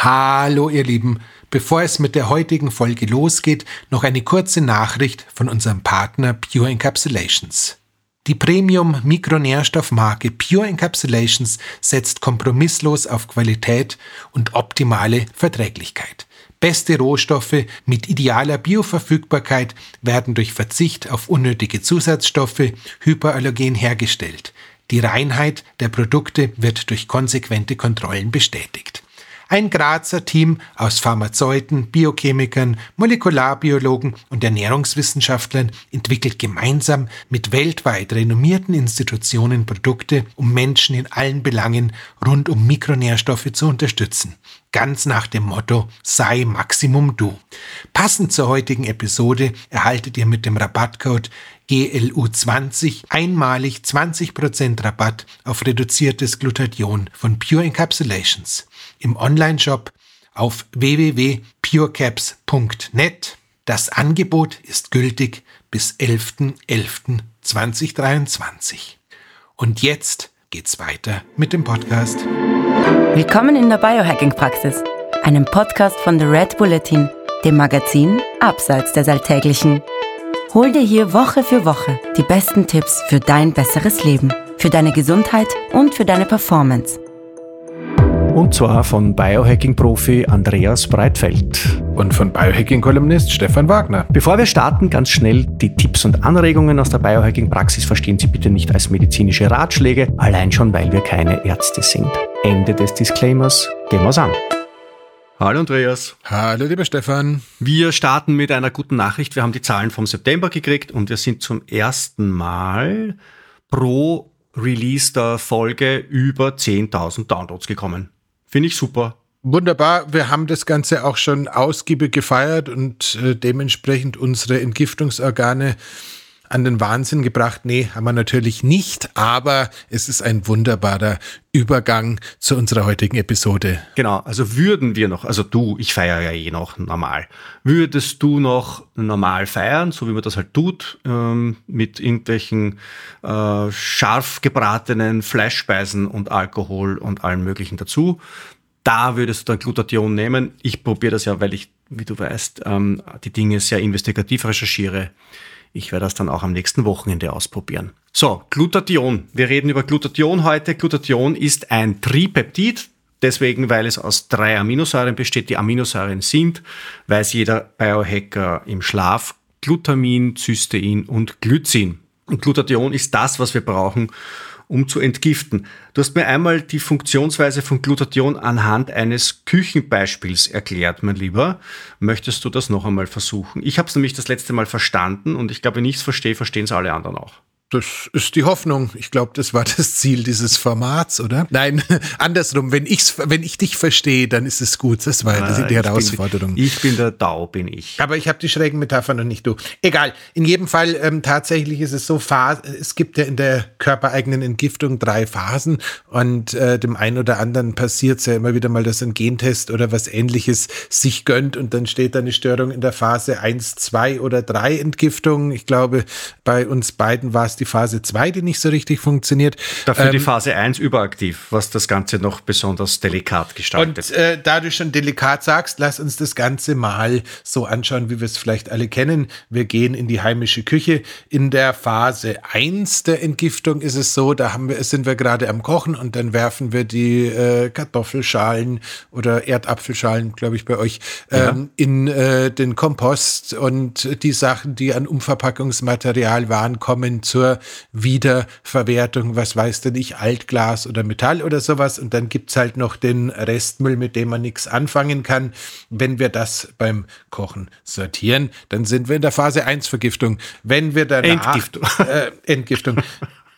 Hallo ihr Lieben, bevor es mit der heutigen Folge losgeht, noch eine kurze Nachricht von unserem Partner Pure Encapsulations. Die Premium-Mikronährstoffmarke Pure Encapsulations setzt kompromisslos auf Qualität und optimale Verträglichkeit. Beste Rohstoffe mit idealer Bioverfügbarkeit werden durch Verzicht auf unnötige Zusatzstoffe hyperallergen hergestellt. Die Reinheit der Produkte wird durch konsequente Kontrollen bestätigt. Ein Grazer Team aus Pharmazeuten, Biochemikern, Molekularbiologen und Ernährungswissenschaftlern entwickelt gemeinsam mit weltweit renommierten Institutionen Produkte, um Menschen in allen Belangen rund um Mikronährstoffe zu unterstützen. Ganz nach dem Motto sei Maximum du. Passend zur heutigen Episode erhaltet ihr mit dem Rabattcode GLU20 einmalig 20% Rabatt auf reduziertes Glutathion von Pure Encapsulations im Onlineshop auf www.purecaps.net. Das Angebot ist gültig bis 11.11.2023. Und jetzt geht's weiter mit dem Podcast. Willkommen in der Biohacking-Praxis, einem Podcast von The Red Bulletin, dem Magazin Abseits des Alltäglichen. Hol dir hier Woche für Woche die besten Tipps für dein besseres Leben, für deine Gesundheit und für deine Performance. Und zwar von Biohacking-Profi Andreas Breitfeld. Und von Biohacking-Kolumnist Stefan Wagner. Bevor wir starten, ganz schnell die Tipps und Anregungen aus der Biohacking-Praxis verstehen Sie bitte nicht als medizinische Ratschläge, allein schon, weil wir keine Ärzte sind. Ende des Disclaimers. Gehen wir's an. Hallo Andreas. Hallo lieber Stefan. Wir starten mit einer guten Nachricht. Wir haben die Zahlen vom September gekriegt und wir sind zum ersten Mal pro Release der Folge über 10.000 Downloads gekommen. Finde ich super. Wunderbar, wir haben das Ganze auch schon ausgiebig gefeiert und äh, dementsprechend unsere Entgiftungsorgane an den Wahnsinn gebracht? Nee, haben wir natürlich nicht, aber es ist ein wunderbarer Übergang zu unserer heutigen Episode. Genau, also würden wir noch, also du, ich feiere ja eh noch normal, würdest du noch normal feiern, so wie man das halt tut, ähm, mit irgendwelchen äh, scharf gebratenen Fleischspeisen und Alkohol und allem möglichen dazu? Da würdest du dann Glutathion nehmen. Ich probiere das ja, weil ich, wie du weißt, ähm, die Dinge sehr investigativ recherchiere. Ich werde das dann auch am nächsten Wochenende ausprobieren. So, Glutathion. Wir reden über Glutathion heute. Glutathion ist ein Tripeptid. Deswegen, weil es aus drei Aminosäuren besteht. Die Aminosäuren sind, weiß jeder Biohacker im Schlaf, Glutamin, Cystein und Glycin. Und Glutathion ist das, was wir brauchen, um zu entgiften. Du hast mir einmal die Funktionsweise von Glutathion anhand eines Küchenbeispiels erklärt, mein Lieber. Möchtest du das noch einmal versuchen? Ich habe es nämlich das letzte Mal verstanden und ich glaube, wenn ich es verstehe, verstehen es alle anderen auch. Das ist die Hoffnung. Ich glaube, das war das Ziel dieses Formats, oder? Nein, andersrum. Wenn, ich's, wenn ich dich verstehe, dann ist es gut. Das war ja die Herausforderung. Bin, ich bin der Dau, bin ich. Aber ich habe die schrägen Metaphern und nicht du. Egal. In jedem Fall, ähm, tatsächlich ist es so, es gibt ja in der körpereigenen Entgiftung drei Phasen und äh, dem einen oder anderen passiert es ja immer wieder mal, dass ein Gentest oder was ähnliches sich gönnt und dann steht da eine Störung in der Phase 1, 2 oder 3 Entgiftung. Ich glaube, bei uns beiden war es die Phase 2, die nicht so richtig funktioniert. Dafür ähm, die Phase 1 überaktiv, was das Ganze noch besonders delikat gestaltet. Und äh, da du schon delikat sagst, lass uns das Ganze mal so anschauen, wie wir es vielleicht alle kennen. Wir gehen in die heimische Küche. In der Phase 1 der Entgiftung ist es so, da haben wir, sind wir gerade am Kochen und dann werfen wir die äh, Kartoffelschalen oder Erdapfelschalen, glaube ich, bei euch, ähm, ja. in äh, den Kompost und die Sachen, die an Umverpackungsmaterial waren, kommen zur zur Wiederverwertung, was weiß denn ich, Altglas oder Metall oder sowas. Und dann gibt es halt noch den Restmüll, mit dem man nichts anfangen kann. Wenn wir das beim Kochen sortieren, dann sind wir in der Phase 1 Vergiftung. Wenn wir danach Entgiftung. Äh, Entgiftung.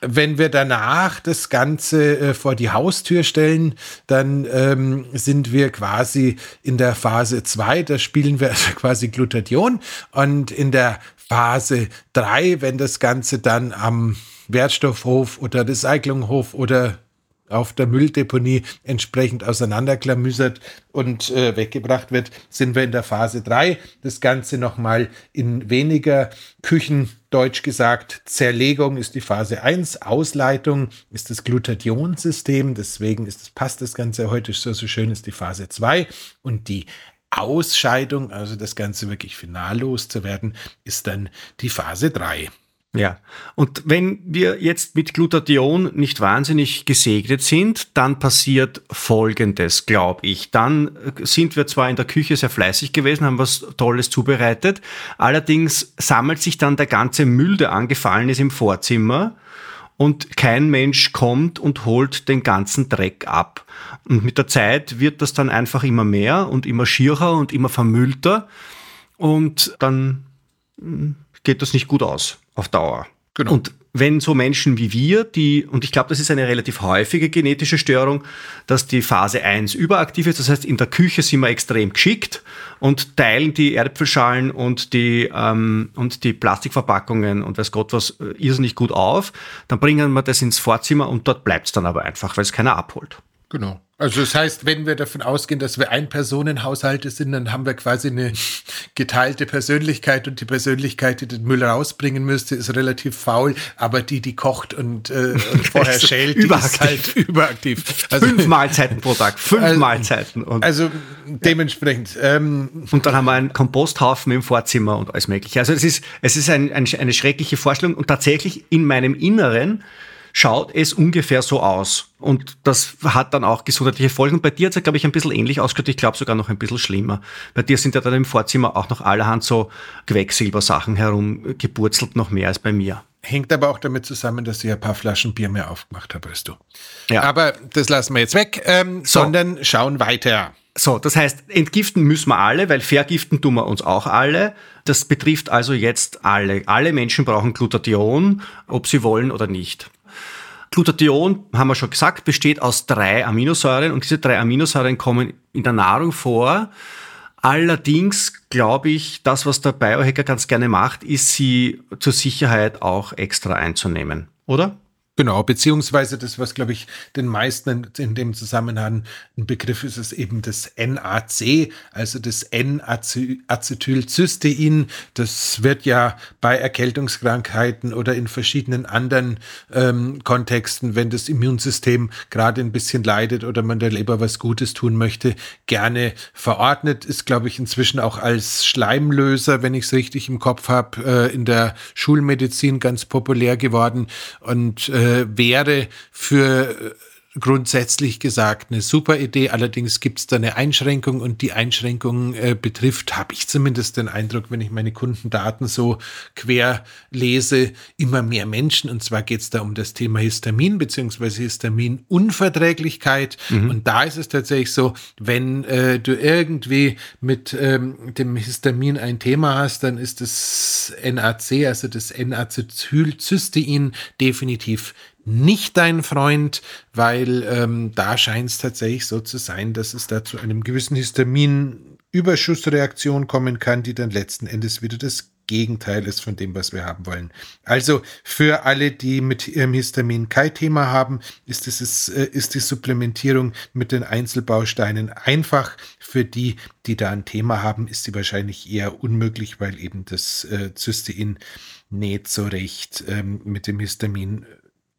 Wenn wir danach das Ganze äh, vor die Haustür stellen, dann ähm, sind wir quasi in der Phase 2, da spielen wir also quasi Glutathion. Und in der Phase 3, wenn das Ganze dann am Wertstoffhof oder Recyclinghof oder auf der Mülldeponie entsprechend auseinanderklamüsert und äh, weggebracht wird, sind wir in der Phase 3. Das Ganze nochmal in weniger Küchen, deutsch gesagt, Zerlegung ist die Phase 1, Ausleitung ist das Glutationsystem, deswegen ist das, passt das Ganze heute so, so schön, ist die Phase 2 und die Ausscheidung, also das Ganze wirklich final loszuwerden, ist dann die Phase 3. Ja, und wenn wir jetzt mit Glutathion nicht wahnsinnig gesegnet sind, dann passiert Folgendes, glaube ich. Dann äh, sind wir zwar in der Küche sehr fleißig gewesen, haben was Tolles zubereitet, allerdings sammelt sich dann der ganze Müll, der angefallen ist im Vorzimmer und kein Mensch kommt und holt den ganzen Dreck ab. Und mit der Zeit wird das dann einfach immer mehr und immer schierer und immer vermüllter und dann hm, geht das nicht gut aus auf Dauer. Genau. Und wenn so Menschen wie wir, die, und ich glaube, das ist eine relativ häufige genetische Störung, dass die Phase 1 überaktiv ist, das heißt, in der Küche sind wir extrem geschickt und teilen die Erdäpfelschalen und die, ähm, und die Plastikverpackungen und weiß Gott was äh, irrsinnig gut auf, dann bringen wir das ins Vorzimmer und dort bleibt es dann aber einfach, weil es keiner abholt. Genau. Also das heißt, wenn wir davon ausgehen, dass wir Ein-Personen-Haushalte sind, dann haben wir quasi eine geteilte Persönlichkeit und die Persönlichkeit, die den Müll rausbringen müsste, ist relativ faul, aber die, die kocht und, äh, und vorher schält, die ist halt überaktiv. Also, fünf Mahlzeiten pro Tag, fünf also, Mahlzeiten. Und, also dementsprechend. Ähm, und dann haben wir einen Komposthaufen im Vorzimmer und alles mögliche. Also es ist, es ist ein, ein, eine schreckliche Vorstellung und tatsächlich in meinem Inneren schaut es ungefähr so aus. Und das hat dann auch gesundheitliche Folgen. Und bei dir hat es, glaube ich, ein bisschen ähnlich ausgeschaut. Ich glaube sogar noch ein bisschen schlimmer. Bei dir sind ja dann im Vorzimmer auch noch allerhand so Quecksilbersachen herumgeburzelt, noch mehr als bei mir. Hängt aber auch damit zusammen, dass ich ein paar Flaschen Bier mehr aufgemacht habe als du. Ja. Aber das lassen wir jetzt weg, ähm, so. sondern schauen weiter. So, das heißt, entgiften müssen wir alle, weil vergiften tun wir uns auch alle. Das betrifft also jetzt alle. Alle Menschen brauchen Glutathion, ob sie wollen oder nicht. Glutathion, haben wir schon gesagt, besteht aus drei Aminosäuren und diese drei Aminosäuren kommen in der Nahrung vor. Allerdings glaube ich, das, was der Biohacker ganz gerne macht, ist sie zur Sicherheit auch extra einzunehmen, oder? Genau, beziehungsweise das, was, glaube ich, den meisten in dem Zusammenhang ein Begriff ist, ist eben das NAC, also das N-Acetylcystein. Das wird ja bei Erkältungskrankheiten oder in verschiedenen anderen ähm, Kontexten, wenn das Immunsystem gerade ein bisschen leidet oder man der Leber was Gutes tun möchte, gerne verordnet. Ist, glaube ich, inzwischen auch als Schleimlöser, wenn ich es richtig im Kopf habe, äh, in der Schulmedizin ganz populär geworden. Und äh, äh, wäre für grundsätzlich gesagt eine super Idee. Allerdings gibt es da eine Einschränkung und die Einschränkung äh, betrifft, habe ich zumindest den Eindruck, wenn ich meine Kundendaten so quer lese, immer mehr Menschen. Und zwar geht es da um das Thema Histamin bzw. Histaminunverträglichkeit. Mhm. Und da ist es tatsächlich so, wenn äh, du irgendwie mit ähm, dem Histamin ein Thema hast, dann ist das NAC, also das N-Acetylcystein, definitiv nicht dein Freund, weil ähm, da scheint es tatsächlich so zu sein, dass es da zu einem gewissen Histaminüberschussreaktion kommen kann, die dann letzten Endes wieder das Gegenteil ist von dem, was wir haben wollen. Also für alle, die mit ihrem Histamin kein Thema haben, ist, es, äh, ist die Supplementierung mit den Einzelbausteinen einfach. Für die, die da ein Thema haben, ist sie wahrscheinlich eher unmöglich, weil eben das äh, Cystein nicht so recht ähm, mit dem Histamin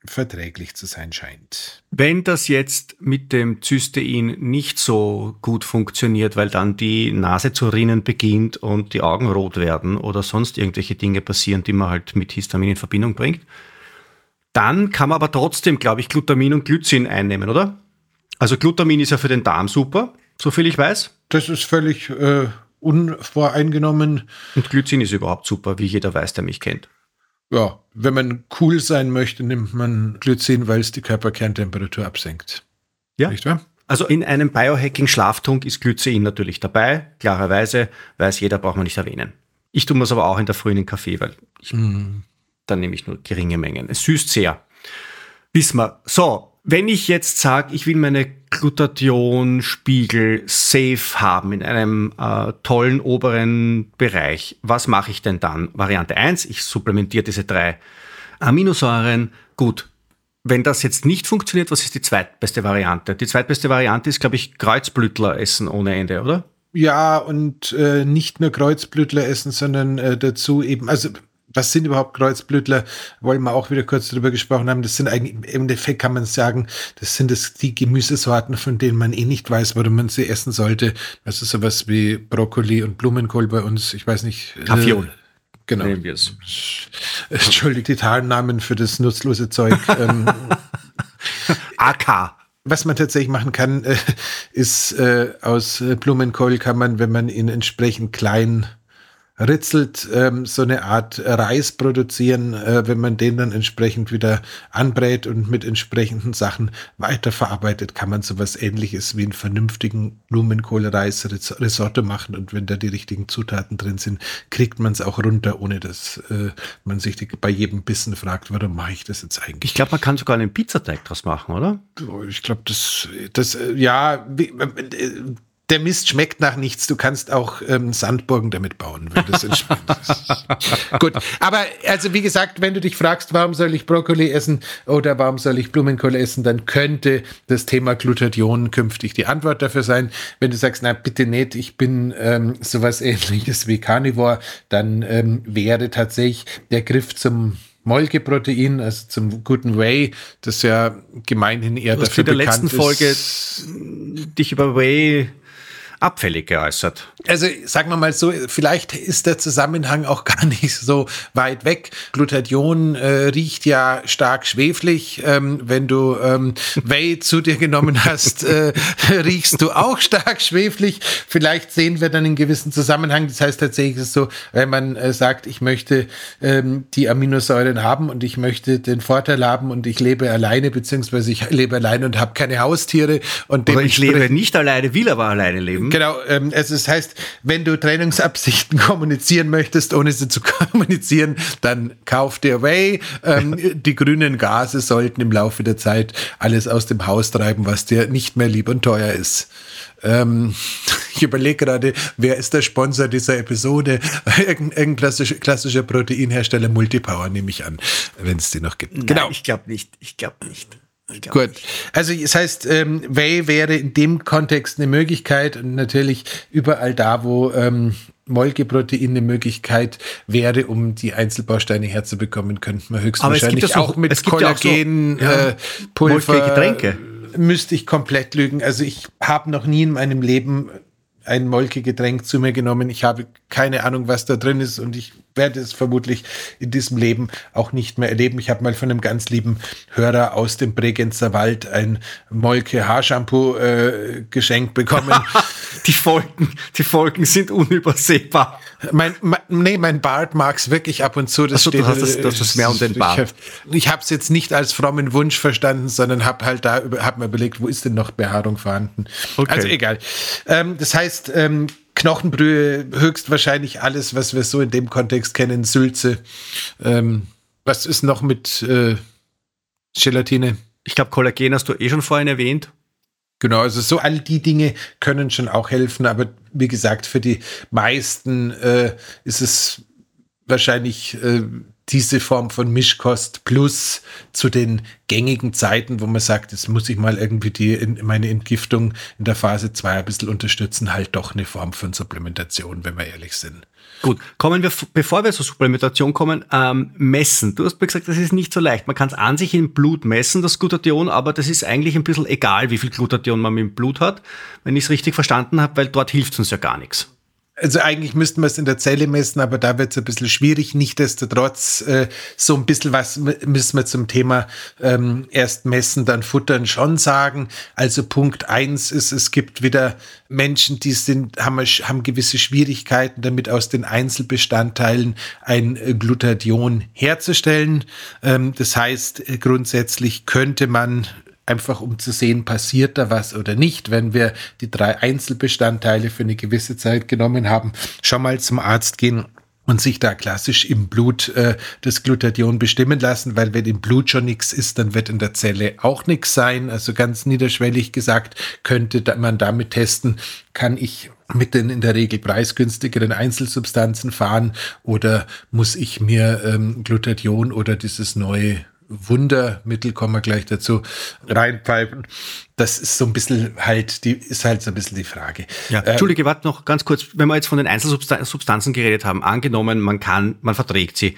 verträglich zu sein scheint. Wenn das jetzt mit dem Cystein nicht so gut funktioniert, weil dann die Nase zu rinnen beginnt und die Augen rot werden oder sonst irgendwelche Dinge passieren, die man halt mit Histamin in Verbindung bringt, dann kann man aber trotzdem, glaube ich, Glutamin und Glycin einnehmen, oder? Also Glutamin ist ja für den Darm super, soviel ich weiß. Das ist völlig äh, unvoreingenommen. Und Glycin ist überhaupt super, wie jeder weiß, der mich kennt ja, wenn man cool sein möchte, nimmt man Glycin, weil es die Körperkerntemperatur absenkt. Ja. Nicht wahr? Also in einem Biohacking-Schlaftrunk ist Glycin natürlich dabei. Klarerweise weiß jeder, braucht man nicht erwähnen. Ich tue es aber auch in der frühen Kaffee, weil ich, mm. dann nehme ich nur geringe Mengen. Es süßt sehr. Wissen wir. So, wenn ich jetzt sage, ich will meine Glutathionspiegel safe haben in einem äh, tollen oberen Bereich, was mache ich denn dann? Variante 1, ich supplementiere diese drei Aminosäuren. Gut, wenn das jetzt nicht funktioniert, was ist die zweitbeste Variante? Die zweitbeste Variante ist, glaube ich, Kreuzblütler essen ohne Ende, oder? Ja, und äh, nicht nur Kreuzblütler essen, sondern äh, dazu eben, also was sind überhaupt Kreuzblütler? Wollen wir auch wieder kurz darüber gesprochen haben. Das sind eigentlich, im Endeffekt kann man sagen, das sind das, die Gemüsesorten, von denen man eh nicht weiß, warum man sie essen sollte. Also sowas wie Brokkoli und Blumenkohl bei uns. Ich weiß nicht. Äh, genau. Entschuldigt die Tarnnamen für das nutzlose Zeug. ähm, AK. Was man tatsächlich machen kann, äh, ist äh, aus Blumenkohl kann man, wenn man ihn entsprechend klein ritzelt, ähm, so eine Art Reis produzieren, äh, wenn man den dann entsprechend wieder anbrät und mit entsprechenden Sachen weiterverarbeitet, kann man sowas ähnliches wie einen vernünftigen Blumenkohlreis-Risotto machen und wenn da die richtigen Zutaten drin sind, kriegt man es auch runter, ohne dass äh, man sich die, bei jedem Bissen fragt, warum mache ich das jetzt eigentlich? Ich glaube, man kann sogar einen Pizzateig draus machen, oder? Ich glaube, das, das, äh, ja, wie, äh, der Mist schmeckt nach nichts. Du kannst auch ähm, Sandburgen damit bauen, wenn das entspannt ist. Gut, aber also wie gesagt, wenn du dich fragst, warum soll ich Brokkoli essen oder warum soll ich Blumenkohl essen, dann könnte das Thema Glutathion künftig die Antwort dafür sein. Wenn du sagst, na bitte nicht, ich bin ähm, sowas ähnliches wie Carnivore, dann ähm, wäre tatsächlich der Griff zum Molkeprotein, also zum guten Whey, das ja gemeinhin eher du hast dafür in der letzten Folge dich über Whey abfällig geäußert. Also sagen wir mal so, vielleicht ist der Zusammenhang auch gar nicht so weit weg. Glutathion äh, riecht ja stark schweflig. Ähm, wenn du ähm, Whey zu dir genommen hast, äh, riechst du auch stark schweflig. Vielleicht sehen wir dann einen gewissen Zusammenhang. Das heißt tatsächlich ist es so, wenn man äh, sagt, ich möchte ähm, die Aminosäuren haben und ich möchte den Vorteil haben und ich lebe alleine, beziehungsweise ich lebe alleine und habe keine Haustiere. Und Oder ich lebe nicht alleine, will aber alleine leben. Genau, ähm, also das heißt, wenn du Trainingsabsichten kommunizieren möchtest, ohne sie zu kommunizieren, dann kauf dir Way. Ähm, die grünen Gase sollten im Laufe der Zeit alles aus dem Haus treiben, was dir nicht mehr lieb und teuer ist. Ähm, ich überlege gerade, wer ist der Sponsor dieser Episode? Irgendein klassischer, klassischer Proteinhersteller Multipower, nehme ich an, wenn es die noch gibt. Nein, genau. Ich glaube nicht. Ich glaube nicht. Gut. Also das heißt, ähm, Whey wäre in dem Kontext eine Möglichkeit und natürlich überall da, wo ähm, Molkeprotein eine Möglichkeit wäre, um die Einzelbausteine herzubekommen, könnten wir höchstwahrscheinlich auch, auch, mit Kollagen, ja so, ja, äh, Pulver, Getränke. Müsste ich komplett lügen. Also ich habe noch nie in meinem Leben ein Molkegetränk zu mir genommen. Ich habe keine Ahnung, was da drin ist und ich werde es vermutlich in diesem Leben auch nicht mehr erleben. Ich habe mal von einem ganz lieben Hörer aus dem Bregenzer Wald ein Molke Haarshampoo äh, geschenkt bekommen. die Folgen, die Folgen sind unübersehbar. Mein, mein, nee, mein Bart mag es wirklich ab und zu. Das Achso, steht, du hast das, das ist mehr um den Bart. Ich habe es jetzt nicht als frommen Wunsch verstanden, sondern habe halt da hab mir überlegt, wo ist denn noch Behaarung vorhanden? Okay. Also egal. Ähm, das heißt, ähm, Knochenbrühe, höchstwahrscheinlich alles, was wir so in dem Kontext kennen, Sülze. Ähm, was ist noch mit äh, Gelatine? Ich glaube, Kollagen hast du eh schon vorhin erwähnt. Genau, also so all die Dinge können schon auch helfen, aber wie gesagt, für die meisten äh, ist es wahrscheinlich äh, diese Form von Mischkost plus zu den gängigen Zeiten, wo man sagt, jetzt muss ich mal irgendwie die, in, meine Entgiftung in der Phase 2 ein bisschen unterstützen, halt doch eine Form von Supplementation, wenn wir ehrlich sind. Gut, kommen wir, bevor wir zur Supplementation kommen, ähm, messen. Du hast mir gesagt, das ist nicht so leicht. Man kann es an sich im Blut messen, das Glutathion, aber das ist eigentlich ein bisschen egal, wie viel Glutathion man im Blut hat, wenn ich es richtig verstanden habe, weil dort hilft uns ja gar nichts. Also eigentlich müssten wir es in der Zelle messen, aber da wird es ein bisschen schwierig. Nichtsdestotrotz, äh, so ein bisschen was müssen wir zum Thema ähm, erst messen, dann futtern schon sagen. Also Punkt eins ist, es gibt wieder Menschen, die sind, haben, haben gewisse Schwierigkeiten damit, aus den Einzelbestandteilen ein Glutathion herzustellen. Ähm, das heißt, äh, grundsätzlich könnte man einfach um zu sehen, passiert da was oder nicht. Wenn wir die drei Einzelbestandteile für eine gewisse Zeit genommen haben, schon mal zum Arzt gehen und sich da klassisch im Blut äh, das Glutathion bestimmen lassen, weil wenn im Blut schon nichts ist, dann wird in der Zelle auch nichts sein. Also ganz niederschwellig gesagt, könnte man damit testen, kann ich mit den in der Regel preisgünstigeren Einzelsubstanzen fahren oder muss ich mir ähm, Glutathion oder dieses neue Wundermittel, kommen wir gleich dazu, reinpfeifen das ist so ein bisschen halt, die ist halt so ein bisschen die Frage. Ja, ähm, Entschuldige, warte noch ganz kurz, wenn wir jetzt von den Einzelsubstanzen geredet haben, angenommen, man kann, man verträgt sie.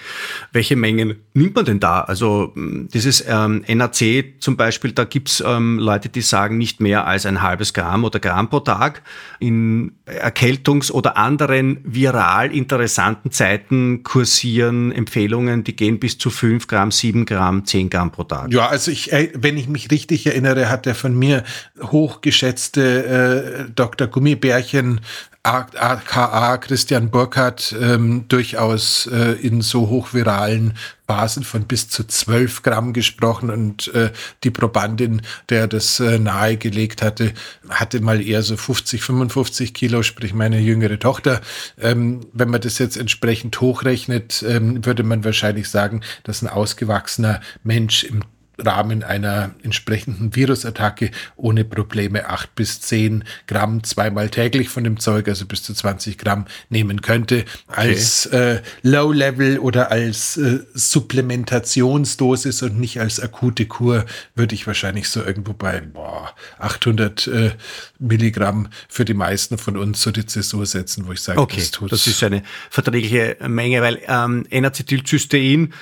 Welche Mengen nimmt man denn da? Also hm, dieses ähm, NAC zum Beispiel, da gibt's ähm, Leute, die sagen nicht mehr als ein halbes Gramm oder Gramm pro Tag. In Erkältungs- oder anderen viral interessanten Zeiten kursieren Empfehlungen, die gehen bis zu fünf Gramm, sieben Gramm, zehn Gramm pro Tag. Ja, also ich, wenn ich mich richtig erinnere, hat er von mir mir hochgeschätzte äh, Dr. Gummibärchen aka Christian Burkhardt ähm, durchaus äh, in so hochviralen Basen von bis zu 12 Gramm gesprochen und äh, die Probandin, der das äh, nahegelegt hatte, hatte mal eher so 50, 55 Kilo, sprich meine jüngere Tochter. Ähm, wenn man das jetzt entsprechend hochrechnet, ähm, würde man wahrscheinlich sagen, dass ein ausgewachsener Mensch im Rahmen einer entsprechenden Virusattacke ohne Probleme acht bis zehn Gramm zweimal täglich von dem Zeug, also bis zu 20 Gramm nehmen könnte. Okay. Als äh, Low-Level oder als äh, Supplementationsdosis und nicht als akute Kur würde ich wahrscheinlich so irgendwo bei boah, 800 äh, Milligramm für die meisten von uns so die Zäsur setzen, wo ich sage, okay, das tut Das ist eine verträgliche Menge, weil ähm, N-Acetylcystein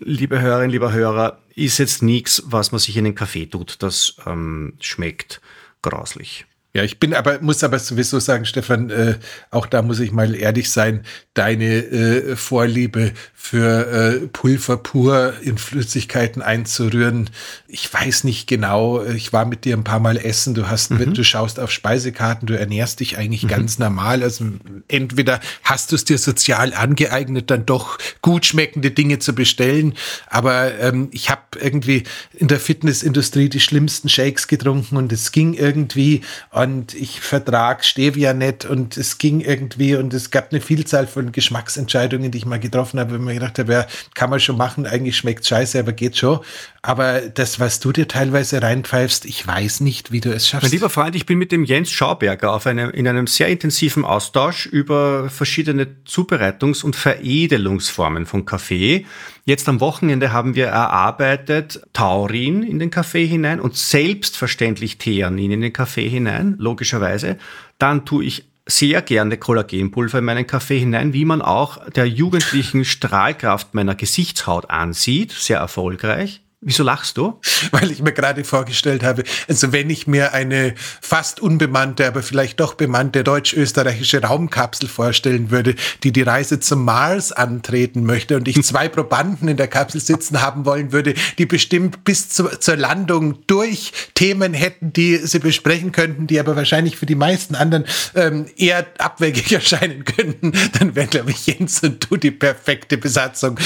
liebe Hörerinnen, lieber Hörer, ist jetzt nichts, was man sich in den Kaffee tut. Das ähm, schmeckt grauslich. Ja, ich bin aber, muss aber sowieso sagen, Stefan, äh, auch da muss ich mal ehrlich sein, deine äh, Vorliebe für äh, Pulver pur in Flüssigkeiten einzurühren. Ich weiß nicht genau, ich war mit dir ein paar Mal essen, du hast, mhm. du schaust auf Speisekarten, du ernährst dich eigentlich mhm. ganz normal. Also entweder hast du es dir sozial angeeignet, dann doch gut schmeckende Dinge zu bestellen. Aber ähm, ich habe irgendwie in der Fitnessindustrie die schlimmsten Shakes getrunken und es ging irgendwie und ich vertrag Stevia nicht und es ging irgendwie und es gab eine Vielzahl von Geschmacksentscheidungen, die ich mal getroffen habe, wenn man gedacht habe, ja, kann man schon machen, eigentlich schmeckt scheiße, aber geht schon. Aber das, was du dir teilweise reinpfeifst, ich weiß nicht, wie du es schaffst. Mein lieber Freund, ich bin mit dem Jens Schauberger auf einem, in einem sehr intensiven Austausch über verschiedene Zubereitungs- und Veredelungsformen von Kaffee. Jetzt am Wochenende haben wir erarbeitet Taurin in den Kaffee hinein und selbstverständlich Theanin in den Kaffee hinein, logischerweise. Dann tue ich sehr gerne Kollagenpulver in meinen Kaffee hinein, wie man auch der jugendlichen Strahlkraft meiner Gesichtshaut ansieht. Sehr erfolgreich. Wieso lachst du? Weil ich mir gerade vorgestellt habe, also wenn ich mir eine fast unbemannte, aber vielleicht doch bemannte deutsch-österreichische Raumkapsel vorstellen würde, die die Reise zum Mars antreten möchte und ich zwei Probanden in der Kapsel sitzen haben wollen würde, die bestimmt bis zu, zur Landung durch Themen hätten, die sie besprechen könnten, die aber wahrscheinlich für die meisten anderen ähm, eher abwegig erscheinen könnten, dann wäre, glaube ich, Jens und du die perfekte Besatzung.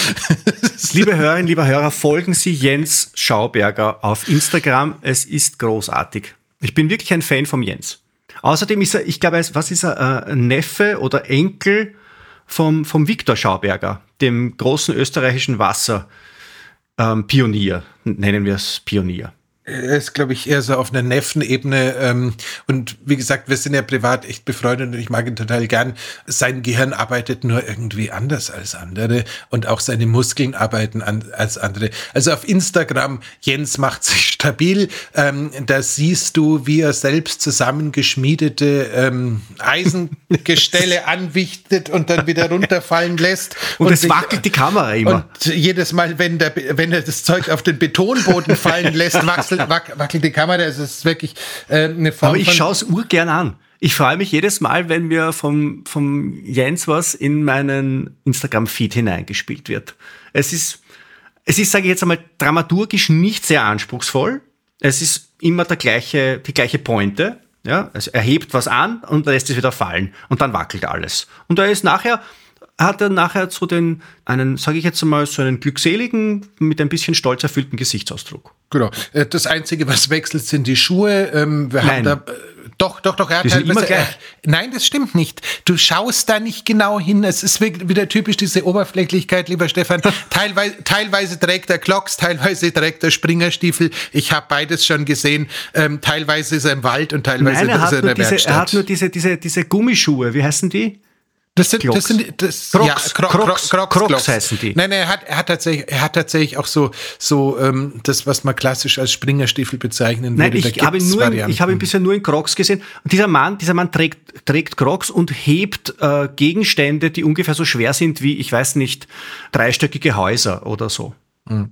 Liebe Hörerinnen, lieber Hörer, folgen Sie Jens Schauberger auf Instagram. Es ist großartig. Ich bin wirklich ein Fan vom Jens. Außerdem ist er, ich glaube, was ist er, äh, Neffe oder Enkel vom, vom Viktor Schauberger, dem großen österreichischen Wasserpionier, ähm, nennen wir es Pionier er ist, glaube ich, eher so auf einer Neffenebene. Ähm, und wie gesagt, wir sind ja privat echt befreundet und ich mag ihn total gern. Sein Gehirn arbeitet nur irgendwie anders als andere und auch seine Muskeln arbeiten an, als andere. Also auf Instagram, Jens macht sich stabil. Ähm, da siehst du, wie er selbst zusammengeschmiedete ähm, Eisengestelle anwichtet und dann wieder runterfallen lässt. Und, es wackelt die Kamera immer. Und jedes Mal, wenn, der, wenn er das Zeug auf den Betonboden fallen lässt, wachselt wackelt, wackelt die Kamera. Es ist wirklich äh, eine Form Aber ich schaue es urgern an. Ich freue mich jedes Mal, wenn mir vom, vom Jens was in meinen Instagram-Feed hineingespielt wird. Es ist, es ist, sage ich jetzt einmal, dramaturgisch nicht sehr anspruchsvoll. Es ist immer der gleiche, die gleiche Pointe. Ja, also er hebt was an und lässt es wieder fallen und dann wackelt alles. Und da ist nachher, hat er nachher so den, einen, sage ich jetzt mal, so einen glückseligen, mit ein bisschen stolz erfüllten Gesichtsausdruck. Genau. Äh, das Einzige, was wechselt, sind die Schuhe. Ähm, wir Nein. haben da, äh, doch, doch, doch, er hat sind immer gleich. Äh, nein, das stimmt nicht. Du schaust da nicht genau hin. Es ist wieder typisch diese Oberflächlichkeit, lieber Stefan. teilweise, teilweise trägt er Glocks, teilweise trägt er Springerstiefel. Ich habe beides schon gesehen. Ähm, teilweise ist er im Wald und teilweise nein, er ist er in der diese, Er hat nur diese, diese, diese Gummischuhe. Wie heißen die? Das sind, das sind das, Crocs, ja, Cro Crocs, Cro Crocs, Crocs heißen die. Nein, nein, er hat, er hat tatsächlich, er hat tatsächlich auch so, so ähm, das, was man klassisch als Springerstiefel bezeichnen Nein, würde. ich habe, ihn nur in, ich habe ihn bisher nur in Crocs gesehen. Und dieser Mann, dieser Mann trägt, trägt Crocs und hebt äh, Gegenstände, die ungefähr so schwer sind wie, ich weiß nicht, dreistöckige Häuser oder so.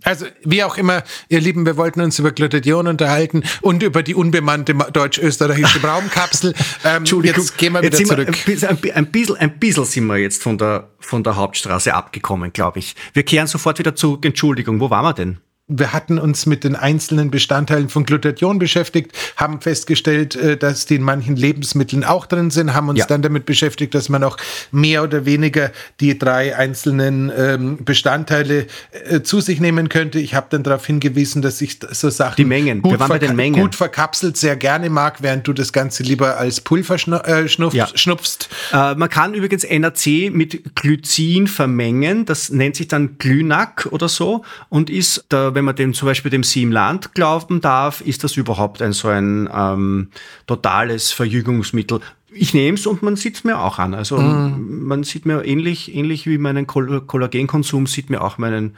Also, wie auch immer, ihr Lieben, wir wollten uns über Glutathion unterhalten und über die unbemannte deutsch-österreichische Raumkapsel. Ähm, Entschuldigung, jetzt gehen wir wieder zurück. Wir, ein, bisschen, ein, bisschen, ein bisschen sind wir jetzt von der, von der Hauptstraße abgekommen, glaube ich. Wir kehren sofort wieder zurück. Entschuldigung, wo waren wir denn? Wir hatten uns mit den einzelnen Bestandteilen von Glutathion beschäftigt, haben festgestellt, äh, dass die in manchen Lebensmitteln auch drin sind, haben uns ja. dann damit beschäftigt, dass man auch mehr oder weniger die drei einzelnen ähm, Bestandteile äh, zu sich nehmen könnte. Ich habe dann darauf hingewiesen, dass ich so Sachen die Mengen. Gut, verka den Mengen. gut verkapselt sehr gerne mag, während du das Ganze lieber als Pulver schnu äh, ja. schnupfst. Äh, man kann übrigens NAC mit Glycin vermengen. Das nennt sich dann Glynac oder so und ist der wenn man dem zum Beispiel dem Sie im Land glauben darf, ist das überhaupt ein so ein ähm, totales Verjüngungsmittel. Ich nehme es und man sieht es mir auch an. Also mm. man sieht mir ähnlich, ähnlich wie meinen Koll Kollagenkonsum, sieht mir auch meinen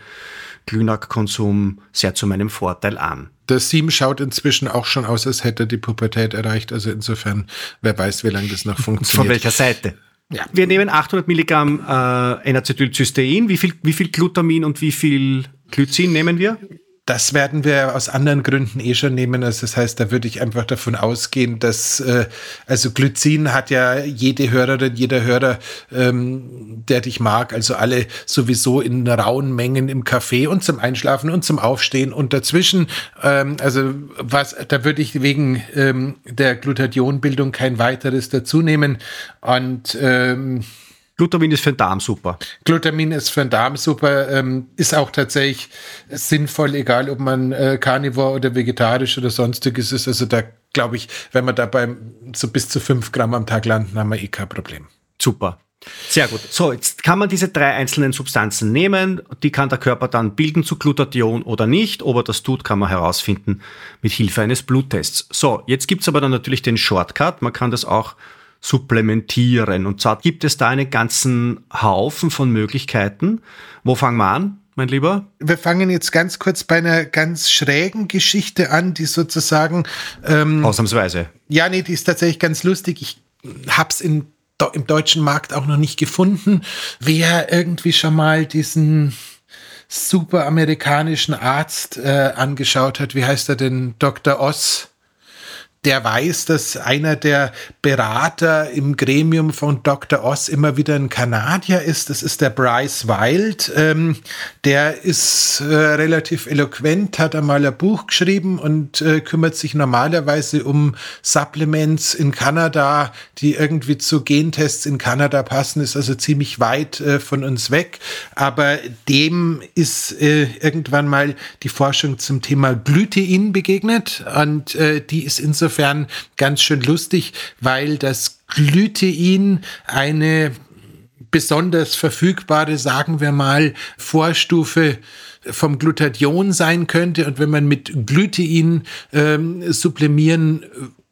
Glynac-Konsum sehr zu meinem Vorteil an. Der Seam schaut inzwischen auch schon aus, als hätte er die Pubertät erreicht. Also insofern, wer weiß, wie lange das noch funktioniert. Von welcher Seite? Ja. Wir nehmen 800 Milligramm äh, N-Acetylcystein. Wie viel, wie viel Glutamin und wie viel Glycin nehmen wir? Das werden wir aus anderen Gründen eh schon nehmen. Also das heißt, da würde ich einfach davon ausgehen, dass äh, also Glycin hat ja jede Hörerin, jeder Hörer, ähm, der dich mag, also alle sowieso in rauen Mengen im Kaffee und zum Einschlafen und zum Aufstehen und dazwischen. Ähm, also was, da würde ich wegen ähm, der Glutathionbildung kein weiteres dazu nehmen und ähm, Glutamin ist für den Darm super. Glutamin ist für den Darm super, ähm, ist auch tatsächlich sinnvoll, egal ob man äh, Carnivore oder vegetarisch oder sonstiges ist. Also da glaube ich, wenn wir dabei so bis zu fünf Gramm am Tag landen, haben wir eh kein Problem. Super. Sehr gut. So, jetzt kann man diese drei einzelnen Substanzen nehmen. Die kann der Körper dann bilden zu Glutathion oder nicht. Ob er das tut, kann man herausfinden mit Hilfe eines Bluttests. So, jetzt gibt's aber dann natürlich den Shortcut. Man kann das auch supplementieren. Und zwar gibt es da einen ganzen Haufen von Möglichkeiten. Wo fangen wir an? Mein Lieber? Wir fangen jetzt ganz kurz bei einer ganz schrägen Geschichte an, die sozusagen. Ähm, Ausnahmsweise. Ja, nee, die ist tatsächlich ganz lustig. Ich hab's in, im deutschen Markt auch noch nicht gefunden. Wer irgendwie schon mal diesen super amerikanischen Arzt äh, angeschaut hat, wie heißt er denn? Dr. Oss der weiß, dass einer der Berater im Gremium von Dr. Oz immer wieder ein Kanadier ist. Das ist der Bryce Wild. Ähm, der ist äh, relativ eloquent, hat einmal ein Buch geschrieben und äh, kümmert sich normalerweise um Supplements in Kanada, die irgendwie zu Gentests in Kanada passen, ist also ziemlich weit äh, von uns weg. Aber dem ist äh, irgendwann mal die Forschung zum Thema Glutein begegnet und äh, die ist insofern insofern ganz schön lustig, weil das Glytein eine besonders verfügbare, sagen wir mal, Vorstufe vom Glutathion sein könnte. Und wenn man mit Glytein ähm, sublimieren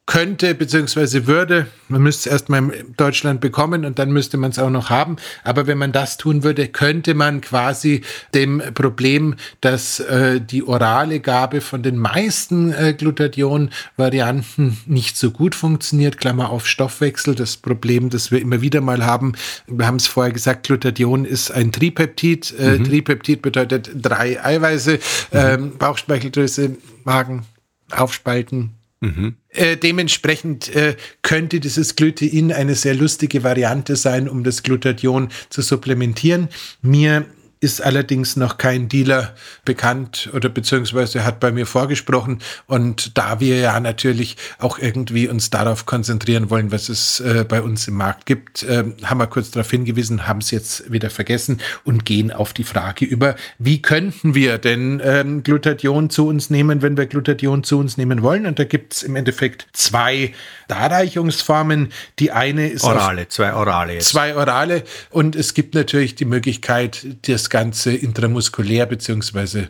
könnte beziehungsweise würde. Man müsste es erstmal in Deutschland bekommen und dann müsste man es auch noch haben. Aber wenn man das tun würde, könnte man quasi dem Problem, dass äh, die orale Gabe von den meisten äh, Glutathion-Varianten nicht so gut funktioniert, Klammer auf Stoffwechsel, das Problem, das wir immer wieder mal haben. Wir haben es vorher gesagt, Glutathion ist ein Tripeptid. Äh, mhm. Tripeptid bedeutet drei Eiweiße, mhm. ähm, Bauchspeicheldrüse, Magen, Aufspalten, Mhm. Äh, dementsprechend äh, könnte dieses Glutein eine sehr lustige Variante sein, um das Glutathion zu supplementieren. Mir ist allerdings noch kein Dealer bekannt oder beziehungsweise hat bei mir vorgesprochen. Und da wir ja natürlich auch irgendwie uns darauf konzentrieren wollen, was es äh, bei uns im Markt gibt, äh, haben wir kurz darauf hingewiesen, haben es jetzt wieder vergessen und gehen auf die Frage über, wie könnten wir denn ähm, Glutathion zu uns nehmen, wenn wir Glutathion zu uns nehmen wollen. Und da gibt es im Endeffekt zwei Darreichungsformen. Die eine ist orale, zwei orale. Jetzt. Zwei orale. Und es gibt natürlich die Möglichkeit, das Ganze intramuskulär beziehungsweise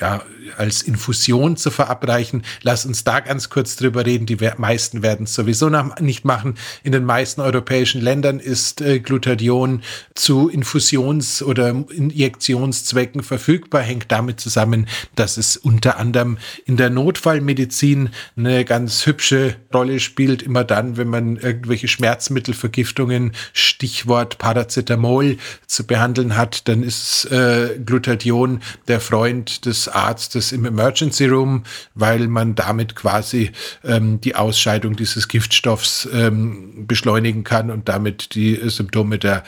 ja, als Infusion zu verabreichen. Lass uns da ganz kurz drüber reden. Die meisten werden es sowieso nicht machen. In den meisten europäischen Ländern ist äh, Glutathion zu Infusions- oder Injektionszwecken verfügbar. Hängt damit zusammen, dass es unter anderem in der Notfallmedizin eine ganz hübsche Rolle spielt. Immer dann, wenn man irgendwelche Schmerzmittelvergiftungen, Stichwort Paracetamol, zu behandeln hat, dann ist äh, Glutathion der Freund des Arztes im Emergency Room, weil man damit quasi ähm, die Ausscheidung dieses Giftstoffs ähm, beschleunigen kann und damit die Symptome der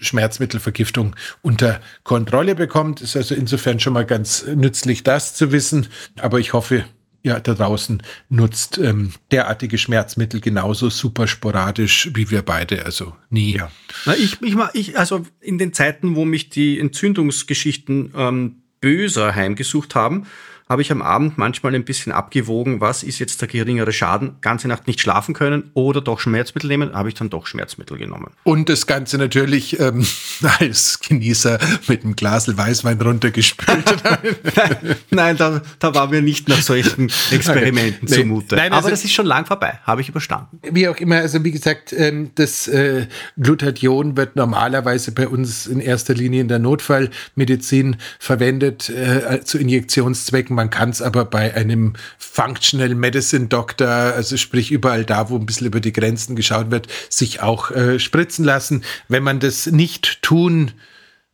Schmerzmittelvergiftung unter Kontrolle bekommt. Ist also insofern schon mal ganz nützlich, das zu wissen. Aber ich hoffe, ihr da draußen nutzt ähm, derartige Schmerzmittel genauso super sporadisch wie wir beide. Also nie. Ja. Na, ich, ich, ich, also in den Zeiten, wo mich die Entzündungsgeschichten ähm, böser heimgesucht haben, habe ich am Abend manchmal ein bisschen abgewogen, was ist jetzt der geringere Schaden, ganze Nacht nicht schlafen können oder doch Schmerzmittel nehmen, habe ich dann doch Schmerzmittel genommen. Und das Ganze natürlich ähm, als Genießer mit einem Glas Weißwein runtergespült. nein, da, da war mir nicht nach solchen Experimenten okay. zumute. Nein, also, Aber das ist schon lang vorbei, habe ich überstanden. Wie auch immer, also wie gesagt, ähm, das äh, Glutathion wird normalerweise bei uns in erster Linie in der Notfallmedizin verwendet äh, zu Injektionszwecken man kann es aber bei einem Functional Medicine Doktor, also sprich überall da, wo ein bisschen über die Grenzen geschaut wird, sich auch äh, spritzen lassen. Wenn man das nicht tun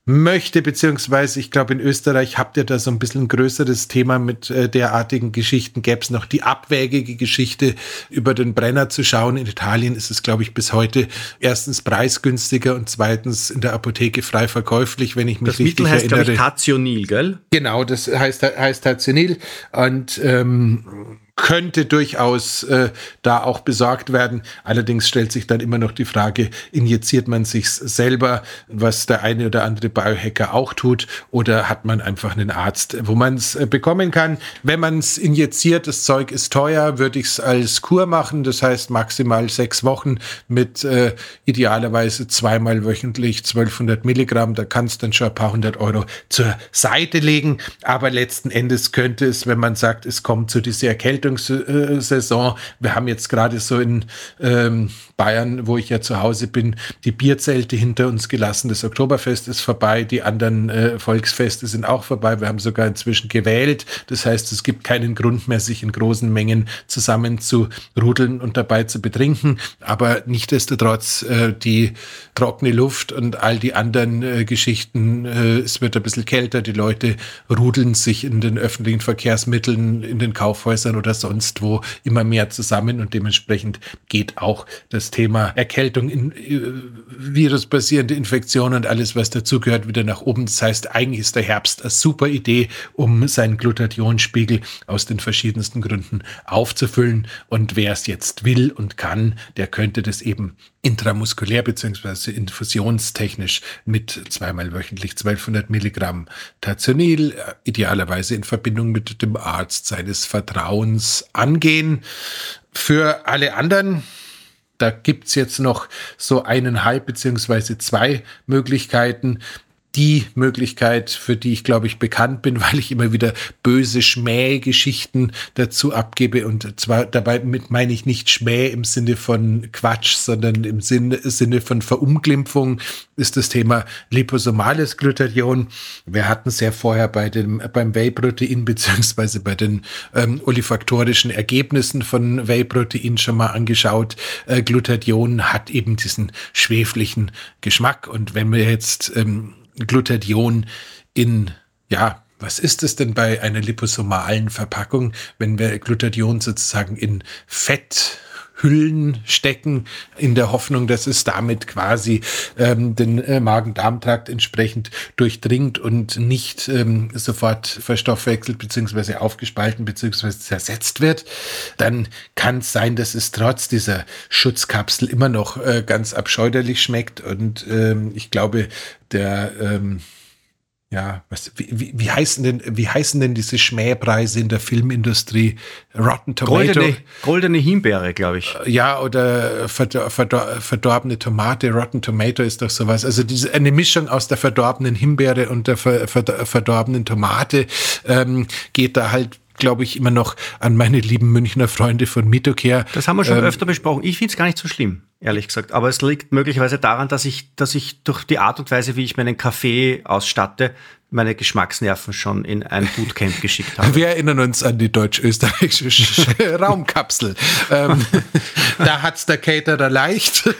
möchte, beziehungsweise ich glaube, in Österreich habt ihr da so ein bisschen ein größeres Thema mit äh, derartigen Geschichten. Gäbe es noch die abwägige Geschichte, über den Brenner zu schauen. In Italien ist es, glaube ich, bis heute erstens preisgünstiger und zweitens in der Apotheke frei verkäuflich, wenn ich mich das richtig Mittel heißt, erinnere. Das Tationil, gell? Genau, das heißt, heißt Tationil. Und ähm, könnte durchaus äh, da auch besorgt werden. Allerdings stellt sich dann immer noch die Frage, injiziert man sich selber, was der eine oder andere Biohacker auch tut, oder hat man einfach einen Arzt, wo man es äh, bekommen kann. Wenn man es injiziert, das Zeug ist teuer, würde ich es als Kur machen, das heißt maximal sechs Wochen mit äh, idealerweise zweimal wöchentlich 1200 Milligramm. Da kannst dann schon ein paar hundert Euro zur Seite legen. Aber letzten Endes könnte es, wenn man sagt, es kommt zu dieser Erkältung, Veranstaltungssaison. Wir haben jetzt gerade so in ähm, Bayern, wo ich ja zu Hause bin, die Bierzelte hinter uns gelassen. Das Oktoberfest ist vorbei, die anderen äh, Volksfeste sind auch vorbei. Wir haben sogar inzwischen gewählt. Das heißt, es gibt keinen Grund mehr, sich in großen Mengen zusammen zu rudeln und dabei zu betrinken. Aber nichtdestotrotz äh, die trockene Luft und all die anderen äh, Geschichten, äh, es wird ein bisschen kälter, die Leute rudeln sich in den öffentlichen Verkehrsmitteln, in den Kaufhäusern oder sonst wo immer mehr zusammen und dementsprechend geht auch das Thema Erkältung, in, äh, virusbasierende Infektionen und alles, was dazugehört, wieder nach oben. Das heißt, eigentlich ist der Herbst eine super Idee, um seinen Glutathionspiegel aus den verschiedensten Gründen aufzufüllen. Und wer es jetzt will und kann, der könnte das eben intramuskulär beziehungsweise infusionstechnisch mit zweimal wöchentlich 1200 Milligramm Tazonil, äh, idealerweise in Verbindung mit dem Arzt seines Vertrauens angehen. Für alle anderen da gibt's jetzt noch so eineinhalb beziehungsweise zwei Möglichkeiten die Möglichkeit, für die ich glaube ich bekannt bin, weil ich immer wieder böse Schmähgeschichten dazu abgebe. Und zwar dabei mit meine ich nicht Schmäh im Sinne von Quatsch, sondern im Sinne, Sinne von Verunglimpfung ist das Thema liposomales Glutathion. Wir hatten es ja vorher bei dem, beim Whey-Protein beziehungsweise bei den ähm, olifaktorischen Ergebnissen von Whey-Protein schon mal angeschaut. Äh, Glutathion hat eben diesen schweflichen Geschmack. Und wenn wir jetzt ähm, Glutathion in, ja, was ist es denn bei einer liposomalen Verpackung, wenn wir Glutathion sozusagen in Fett Hüllen stecken, in der Hoffnung, dass es damit quasi ähm, den äh, Magen-Darm-Trakt entsprechend durchdringt und nicht ähm, sofort verstoffwechselt beziehungsweise aufgespalten beziehungsweise zersetzt wird, dann kann es sein, dass es trotz dieser Schutzkapsel immer noch äh, ganz abscheuerlich schmeckt. Und ähm, ich glaube, der ähm, ja, was, wie, wie, heißen denn, wie heißen denn diese Schmähpreise in der Filmindustrie? Rotten Tomato. Goldene, goldene Himbeere, glaube ich. Ja, oder verdor, verdor, verdorbene Tomate. Rotten Tomato ist doch sowas. Also diese, eine Mischung aus der verdorbenen Himbeere und der ver, ver, verdorbenen Tomate ähm, geht da halt glaube ich, immer noch an meine lieben Münchner Freunde von Mitocare. Das haben wir schon ähm, öfter besprochen. Ich finde es gar nicht so schlimm, ehrlich gesagt. Aber es liegt möglicherweise daran, dass ich, dass ich durch die Art und Weise, wie ich meinen Kaffee ausstatte, meine Geschmacksnerven schon in ein Bootcamp geschickt habe. Wir erinnern uns an die deutsch-österreichische Raumkapsel. ähm, da hat's der Caterer leicht.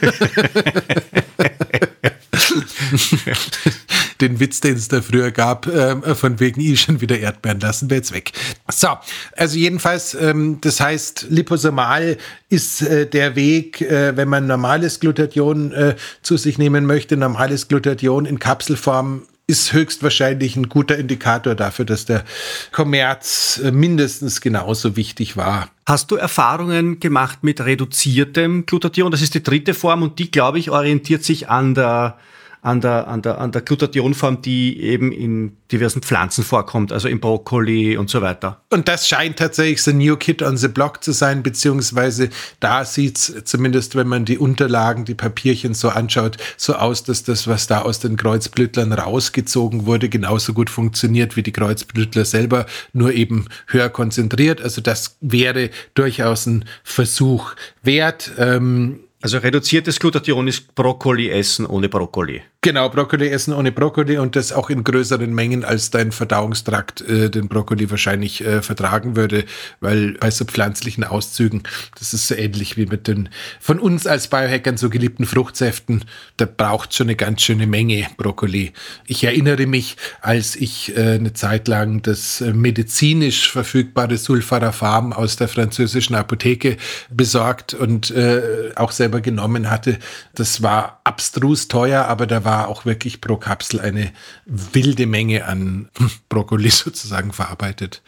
den Witz, den es da früher gab, äh, von wegen ich schon wieder Erdbeeren lassen wir jetzt weg. So, also jedenfalls, ähm, das heißt, liposomal ist äh, der Weg, äh, wenn man normales Glutathion äh, zu sich nehmen möchte, normales Glutathion in Kapselform ist höchstwahrscheinlich ein guter Indikator dafür, dass der Kommerz äh, mindestens genauso wichtig war. Hast du Erfahrungen gemacht mit reduziertem Glutathion? Das ist die dritte Form und die, glaube ich, orientiert sich an der an der, an der, an der Glutathionform, die eben in diversen Pflanzen vorkommt, also im Brokkoli und so weiter. Und das scheint tatsächlich so New Kid on the Block zu sein, beziehungsweise da sieht es zumindest, wenn man die Unterlagen, die Papierchen so anschaut, so aus, dass das, was da aus den Kreuzblütlern rausgezogen wurde, genauso gut funktioniert wie die Kreuzblütler selber, nur eben höher konzentriert. Also das wäre durchaus ein Versuch wert. Ähm, also reduziertes Glutathion ist Brokkoli essen ohne Brokkoli. Genau, Brokkoli essen ohne Brokkoli und das auch in größeren Mengen, als dein Verdauungstrakt äh, den Brokkoli wahrscheinlich äh, vertragen würde, weil bei so pflanzlichen Auszügen, das ist so ähnlich wie mit den von uns als Biohackern so geliebten Fruchtsäften, da braucht schon eine ganz schöne Menge Brokkoli. Ich erinnere mich, als ich äh, eine Zeit lang das äh, medizinisch verfügbare Sulfarafam aus der französischen Apotheke besorgt und äh, auch selber genommen hatte. Das war abstrus teuer, aber da war war auch wirklich pro Kapsel eine wilde Menge an Brokkoli sozusagen verarbeitet.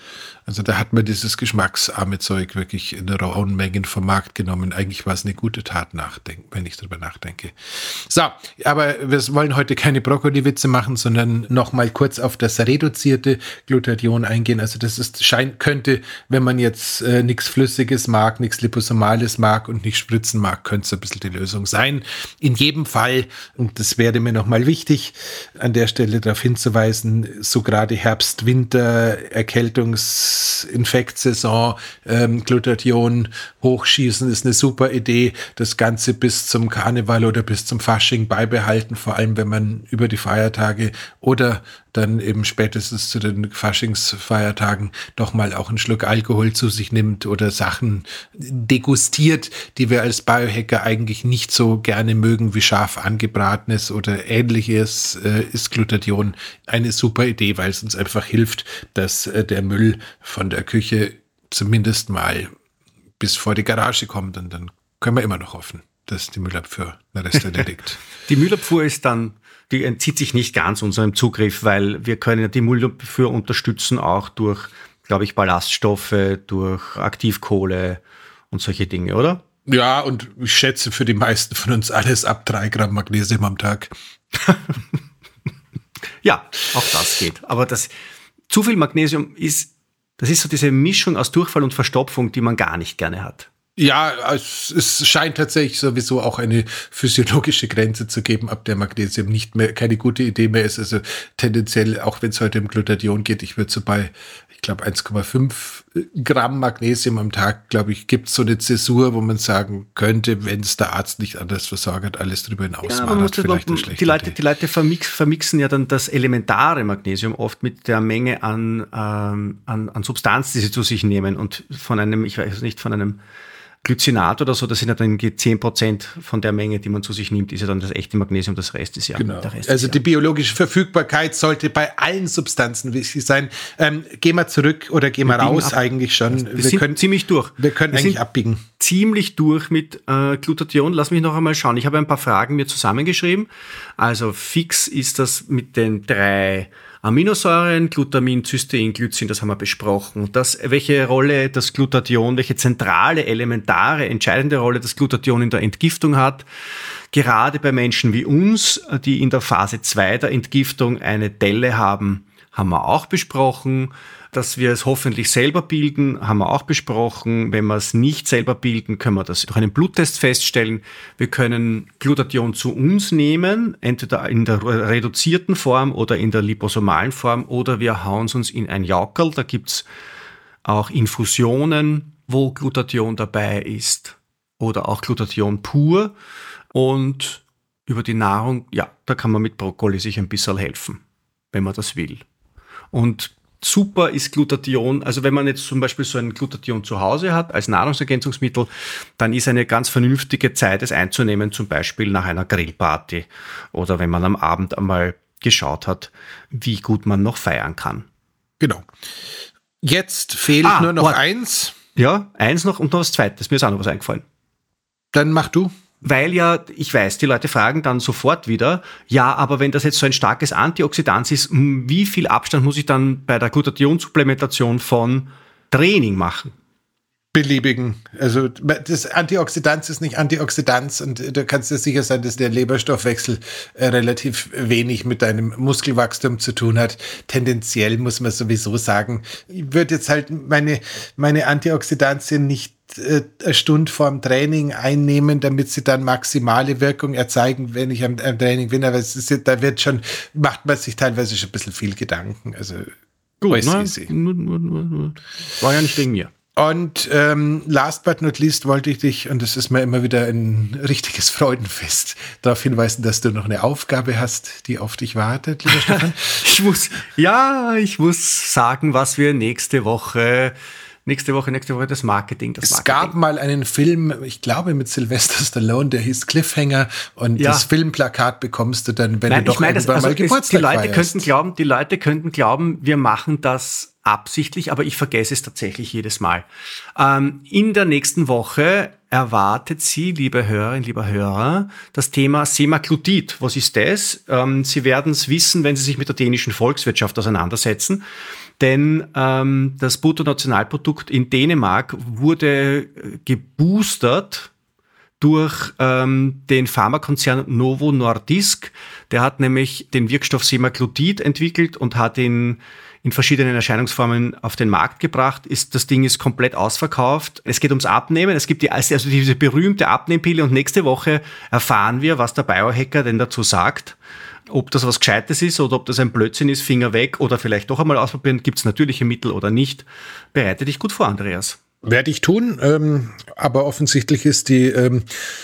Also da hat man dieses geschmacksarme Zeug wirklich in rauen Mengen vom Markt genommen. Eigentlich war es eine gute Tat, wenn ich darüber nachdenke. So, aber wir wollen heute keine Brokkoli-Witze machen, sondern nochmal kurz auf das reduzierte Glutathion eingehen. Also das ist, scheint, könnte, wenn man jetzt äh, nichts Flüssiges mag, nichts Liposomales mag und nicht spritzen mag, könnte es ein bisschen die Lösung sein. In jedem Fall, und das wäre mir nochmal wichtig, an der Stelle darauf hinzuweisen, so gerade Herbst, Winter, Erkältungs Infektsaison, ähm, Glutathion hochschießen ist eine super Idee. Das Ganze bis zum Karneval oder bis zum Fasching beibehalten, vor allem wenn man über die Feiertage oder dann eben spätestens zu den Faschingsfeiertagen doch mal auch einen Schluck Alkohol zu sich nimmt oder Sachen degustiert, die wir als Biohacker eigentlich nicht so gerne mögen wie scharf angebratenes oder ähnliches, äh, ist Glutathion eine super Idee, weil es uns einfach hilft, dass äh, der Müll von der Küche zumindest mal bis vor die Garage kommt und dann können wir immer noch hoffen, dass die Müllabfuhr den Rest erledigt. die Müllabfuhr ist dann die entzieht sich nicht ganz unserem Zugriff, weil wir können die Müllabfuhr unterstützen auch durch, glaube ich, Ballaststoffe, durch Aktivkohle und solche Dinge, oder? Ja, und ich schätze für die meisten von uns alles ab drei Gramm Magnesium am Tag. ja, auch das geht. Aber das zu viel Magnesium ist, das ist so diese Mischung aus Durchfall und Verstopfung, die man gar nicht gerne hat. Ja, es, es scheint tatsächlich sowieso auch eine physiologische Grenze zu geben, ab der Magnesium nicht mehr keine gute Idee mehr ist. Also tendenziell, auch wenn es heute um Glutathion geht, ich würde so bei, ich glaube, 1,5 Gramm Magnesium am Tag, glaube ich, gibt es so eine Zäsur, wo man sagen könnte, wenn es der Arzt nicht anders versorgt, alles drüber hinaus ja, man muss vielleicht man, die Leute, die Leute vermix, vermixen ja dann das elementare Magnesium oft mit der Menge an, ähm, an, an Substanz, die sie zu sich nehmen und von einem, ich weiß nicht, von einem Glycinat oder so, das sind ja dann 10 Prozent von der Menge, die man zu sich nimmt, ist ja dann das echte Magnesium, das Rest ist ja genau. der Rest. Also die biologische Verfügbarkeit sollte bei allen Substanzen wichtig sein. Ähm, gehen wir zurück oder gehen wir, wir raus ab. eigentlich schon. Wir, wir sind können ziemlich durch. Wir können wir eigentlich abbiegen. Ziemlich durch mit äh, Glutathion. Lass mich noch einmal schauen. Ich habe ein paar Fragen mir zusammengeschrieben. Also fix ist das mit den drei Aminosäuren, Glutamin, Cystein, Glycin, das haben wir besprochen. Das, welche Rolle das Glutathion, welche zentrale, elementare, entscheidende Rolle das Glutathion in der Entgiftung hat. Gerade bei Menschen wie uns, die in der Phase 2 der Entgiftung eine Delle haben, haben wir auch besprochen. Dass wir es hoffentlich selber bilden, haben wir auch besprochen. Wenn wir es nicht selber bilden, können wir das durch einen Bluttest feststellen. Wir können Glutathion zu uns nehmen, entweder in der reduzierten Form oder in der liposomalen Form, oder wir hauen es uns in ein Jaukerl. Da gibt es auch Infusionen, wo Glutathion dabei ist. Oder auch Glutathion pur. Und über die Nahrung, ja, da kann man mit Brokkoli sich ein bisschen helfen, wenn man das will. Und super ist Glutathion. Also wenn man jetzt zum Beispiel so ein Glutathion zu Hause hat als Nahrungsergänzungsmittel, dann ist eine ganz vernünftige Zeit, es einzunehmen, zum Beispiel nach einer Grillparty oder wenn man am Abend einmal geschaut hat, wie gut man noch feiern kann. Genau. Jetzt fehlt ah, nur noch what? eins. Ja, eins noch und noch was zweites. Mir ist auch noch was eingefallen. Dann mach du weil ja, ich weiß, die Leute fragen dann sofort wieder, ja, aber wenn das jetzt so ein starkes Antioxidant ist, wie viel Abstand muss ich dann bei der Glutathionsupplementation von Training machen? Beliebigen. Also das Antioxidant ist nicht Antioxidant und du kannst dir sicher sein, dass der Leberstoffwechsel äh, relativ wenig mit deinem Muskelwachstum zu tun hat. Tendenziell muss man sowieso sagen, ich würde jetzt halt meine, meine Antioxidantien nicht äh, eine Stunde vorm Training einnehmen, damit sie dann maximale Wirkung erzeigen, wenn ich am, am Training bin. Aber es ist, da wird schon, macht man sich teilweise schon ein bisschen viel Gedanken. Also Gut, ne? war ja nicht wegen mir. Und ähm, last but not least wollte ich dich, und das ist mir immer wieder ein richtiges Freudenfest, darauf hinweisen, dass du noch eine Aufgabe hast, die auf dich wartet, lieber Stefan. ich muss, ja, ich muss sagen, was wir nächste Woche nächste Woche, nächste Woche das Marketing. Das es Marketing. gab mal einen Film, ich glaube mit Sylvester Stallone, der hieß Cliffhanger und ja. das Filmplakat bekommst du dann, wenn Nein, du doch ich meine, irgendwann das, also mal Geburtstag Die Leute könnten glauben, die Leute könnten glauben, wir machen das absichtlich, aber ich vergesse es tatsächlich jedes Mal. Ähm, in der nächsten Woche erwartet Sie, liebe Hörerinnen, lieber Hörer, das Thema Semaglutid. Was ist das? Ähm, Sie werden es wissen, wenn Sie sich mit der dänischen Volkswirtschaft auseinandersetzen. Denn ähm, das Bruttonationalprodukt in Dänemark wurde geboostert durch ähm, den Pharmakonzern Novo Nordisk. Der hat nämlich den Wirkstoff Semaglutid entwickelt und hat ihn in verschiedenen Erscheinungsformen auf den Markt gebracht. Ist, das Ding ist komplett ausverkauft. Es geht ums Abnehmen. Es gibt die, also diese berühmte Abnehmpille und nächste Woche erfahren wir, was der Biohacker denn dazu sagt. Ob das was Gescheites ist oder ob das ein Blödsinn ist, Finger weg oder vielleicht doch einmal ausprobieren. Gibt es natürliche Mittel oder nicht? Bereite dich gut vor, Andreas. Werde ich tun, ähm, aber offensichtlich ist die ähm,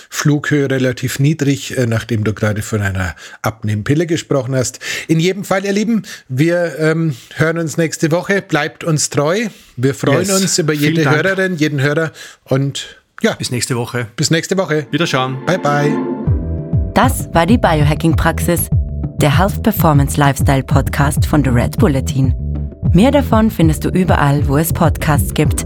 Flughöhe relativ niedrig, äh, nachdem du gerade von einer Abnehmpille gesprochen hast. In jedem Fall, ihr Lieben, wir ähm, hören uns nächste Woche. Bleibt uns treu. Wir freuen yes. uns über jede Hörerin, jeden Hörer und ja. Bis nächste Woche. Bis nächste Woche. Wiederschauen. Bye bye. Das war die Biohacking Praxis, der Health Performance Lifestyle Podcast von The Red Bulletin. Mehr davon findest du überall, wo es Podcasts gibt